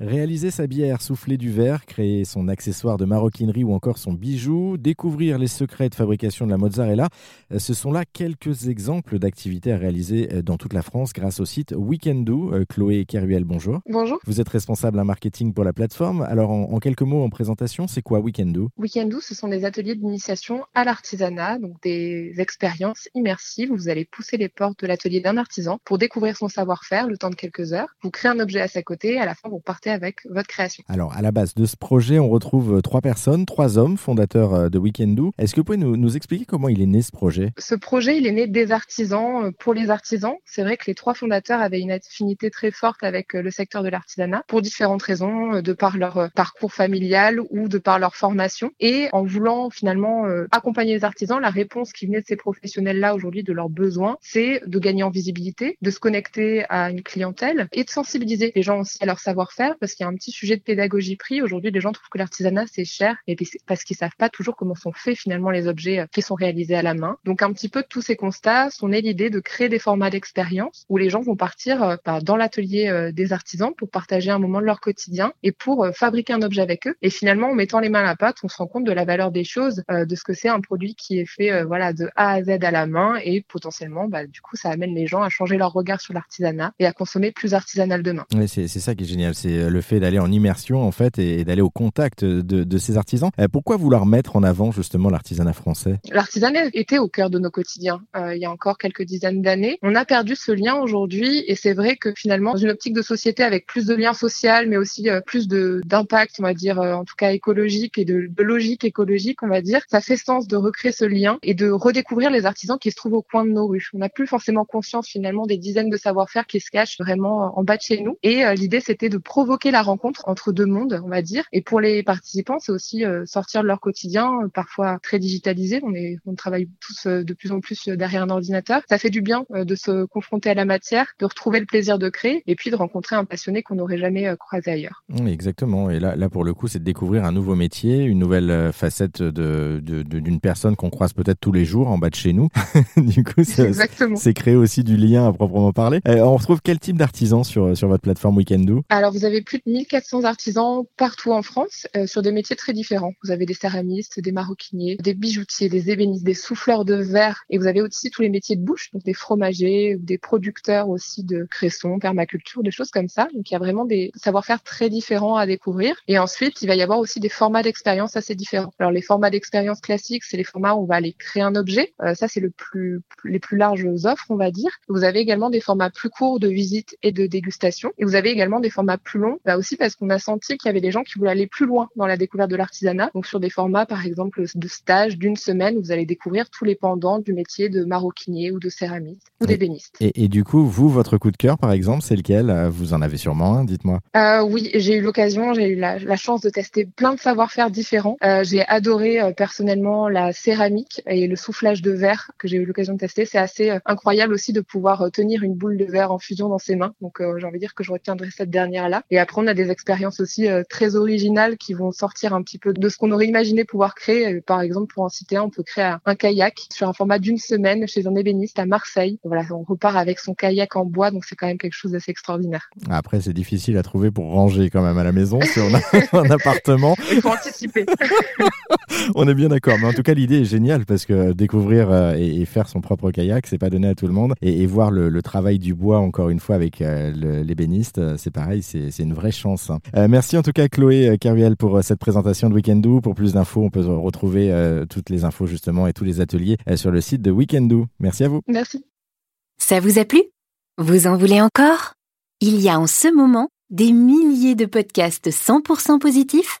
Réaliser sa bière, souffler du verre, créer son accessoire de maroquinerie ou encore son bijou, découvrir les secrets de fabrication de la mozzarella, euh, ce sont là quelques exemples d'activités à réaliser euh, dans toute la France grâce au site Weekendoo. Euh, Chloé Keruel, bonjour. Bonjour. Vous êtes responsable en marketing pour la plateforme. Alors en, quelques mots en présentation, c'est quoi Weekendoo? Weekendoo, ce sont des ateliers d'initiation à l'artisanat, donc des expériences immersives où vous allez pousser les portes de l'atelier d'un artisan pour découvrir son savoir-faire le temps de quelques heures. Vous créez un objet à sa côté, à la fin vous partez avec votre création. Alors, à la base de ce projet, on retrouve euh, trois personnes, trois hommes fondateurs euh, de Weekendoo. Est-ce que vous pouvez nous, expliquer comment il est né ce projet? Ce projet, il est né des artisans euh, pour les artisans. C'est vrai que les trois fondateurs avaient une affinité très forte avec le secteur de l'artisanat pour différentes raisons, de par leur parcours familial ou de par leur formation. Et en voulant finalement accompagner les artisans, la réponse qui venait de ces professionnels-là aujourd'hui de leurs besoins, c'est de gagner en visibilité, de se connecter à une clientèle et de sensibiliser les gens aussi à leur savoir-faire parce qu'il y a un petit sujet de pédagogie pris. Aujourd'hui, les gens trouvent que l'artisanat, c'est cher et parce qu'ils savent pas toujours comment sont faits finalement les objets euh, qui sont réalisés à la main. Donc, un petit peu tous ces constats sont nés l'idée de créer des formats d'expérience où les gens vont partir euh, bah, dans l'atelier euh, des artisans pour partager un moment de leur quotidien et pour fabriquer un objet avec eux. Et finalement, en mettant les mains à la pâte, on se rend compte de la valeur des choses, de ce que c'est un produit qui est fait voilà de A à Z à la main et potentiellement, bah, du coup, ça amène les gens à changer leur regard sur l'artisanat et à consommer plus artisanal demain. C'est ça qui est génial, c'est le fait d'aller en immersion en fait et, d'aller au contact de, ces artisans. Euh, pourquoi vouloir mettre en avant justement l'artisanat français? L'artisanat était au cœur de nos quotidiens euh, il y a encore quelques dizaines d'années. On a perdu ce lien aujourd'hui et c'est vrai que finalement dans une optique de société avec plus de liens sociaux mais aussi euh, plus d'impact on va dire en tout cas écologique et de, logique écologique on va dire, ça fait sens de recréer ce lien et de redécouvrir les artisans qui se trouvent au coin de nos rues. On n'a plus forcément conscience finalement des dizaines de savoir-faire qui se cachent vraiment en bas de chez nous et l'idée c'était de provoquer la rencontre entre deux mondes, on va dire. Et pour les participants, c'est aussi euh, sortir de leur quotidien, euh, parfois très digitalisé. On est, on travaille tous euh, de plus en plus derrière un ordinateur. Ça fait du bien de se confronter à la matière, de retrouver le plaisir de créer, et puis de rencontrer un passionné qu'on n'aurait jamais croisé ailleurs. exactement. Et là, là pour le coup, c'est de découvrir un nouveau métier, une nouvelle facette de, d'une personne qu'on croise peut-être tous les jours en bas de chez nous. du coup, c'est créer aussi du lien à proprement parler. on retrouve quel type d'artisans sur, sur votre plateforme Weekendoo Alors, vous avez plus de 1400 artisans partout en France euh, sur des métiers très différents. Vous avez des céramistes, des maroquiniers, des bijoutiers, des ébénistes, des souffleurs de verre et vous avez aussi tous les métiers de bouche, donc des fromagers, des producteurs aussi de cressons, permaculture, des choses comme ça. Donc il y a vraiment des savoir-faire très différents à découvrir. Et ensuite, il va y avoir aussi des formats d'expérience assez différents. Alors les formats d'expérience classiques, c'est les formats où on va aller créer un objet. Euh, ça, c'est le plus, les plus larges offres, on va dire. Vous avez également des formats plus courts de visite et de dégustation. Et vous avez également des formats plus longs, là aussi parce qu'on a senti qu'il y avait des gens qui voulaient aller plus loin dans la découverte de l'artisanat. Donc sur des formats, par exemple, de stage d'une semaine, vous allez découvrir tous les pendants du métier de maroquinier ou de céramiste ou d'ébéniste. Et, et, du coup, vous, votre coup de cœur, par exemple, c'est lequel? Vous en avez sûrement un, dites-moi. Euh, oui, j'ai eu l'occasion, j'ai eu la, chance de tester plein de savoir-faire différents. Euh, j'ai adoré euh, personnellement la céramique et le soufflage de verre que j'ai eu l'occasion de tester. C'est assez incroyable aussi de pouvoir tenir une boule de verre en fusion dans ses mains. Donc j'ai envie de dire que je retiendrai cette dernière-là. Et après, on a des expériences aussi euh, très originales qui vont sortir un petit peu de ce qu'on aurait imaginé pouvoir créer. Euh, par exemple, pour en citer un, on peut créer un kayak sur un format d'une semaine chez un ébéniste à Marseille. Voilà, on repart avec son kayak en bois, donc c'est quand même quelque chose d'assez extraordinaire. Après, c'est difficile à trouver pour ranger quand même à la maison si on a un appartement. Il faut anticiper. on est bien d'accord, mais en tout cas, l'idée est géniale parce que découvrir euh, et, faire son propre kayak, c'est pas donné à tout le monde. Et, voir le, travail du bois, encore une fois, avec l'ébéniste, c'est pareil, c'est une vraie chance. Hein. Euh, merci en tout cas Chloé Caruel pour euh, cette présentation de Weekendoo. Pour plus d'infos, on peut retrouver euh, toutes les infos justement et tous les ateliers sur le site de Weekendoo. Merci à vous. Merci. Ça vous a plu? Vous en voulez encore? Il y a en ce moment des milliers de podcasts 100% positifs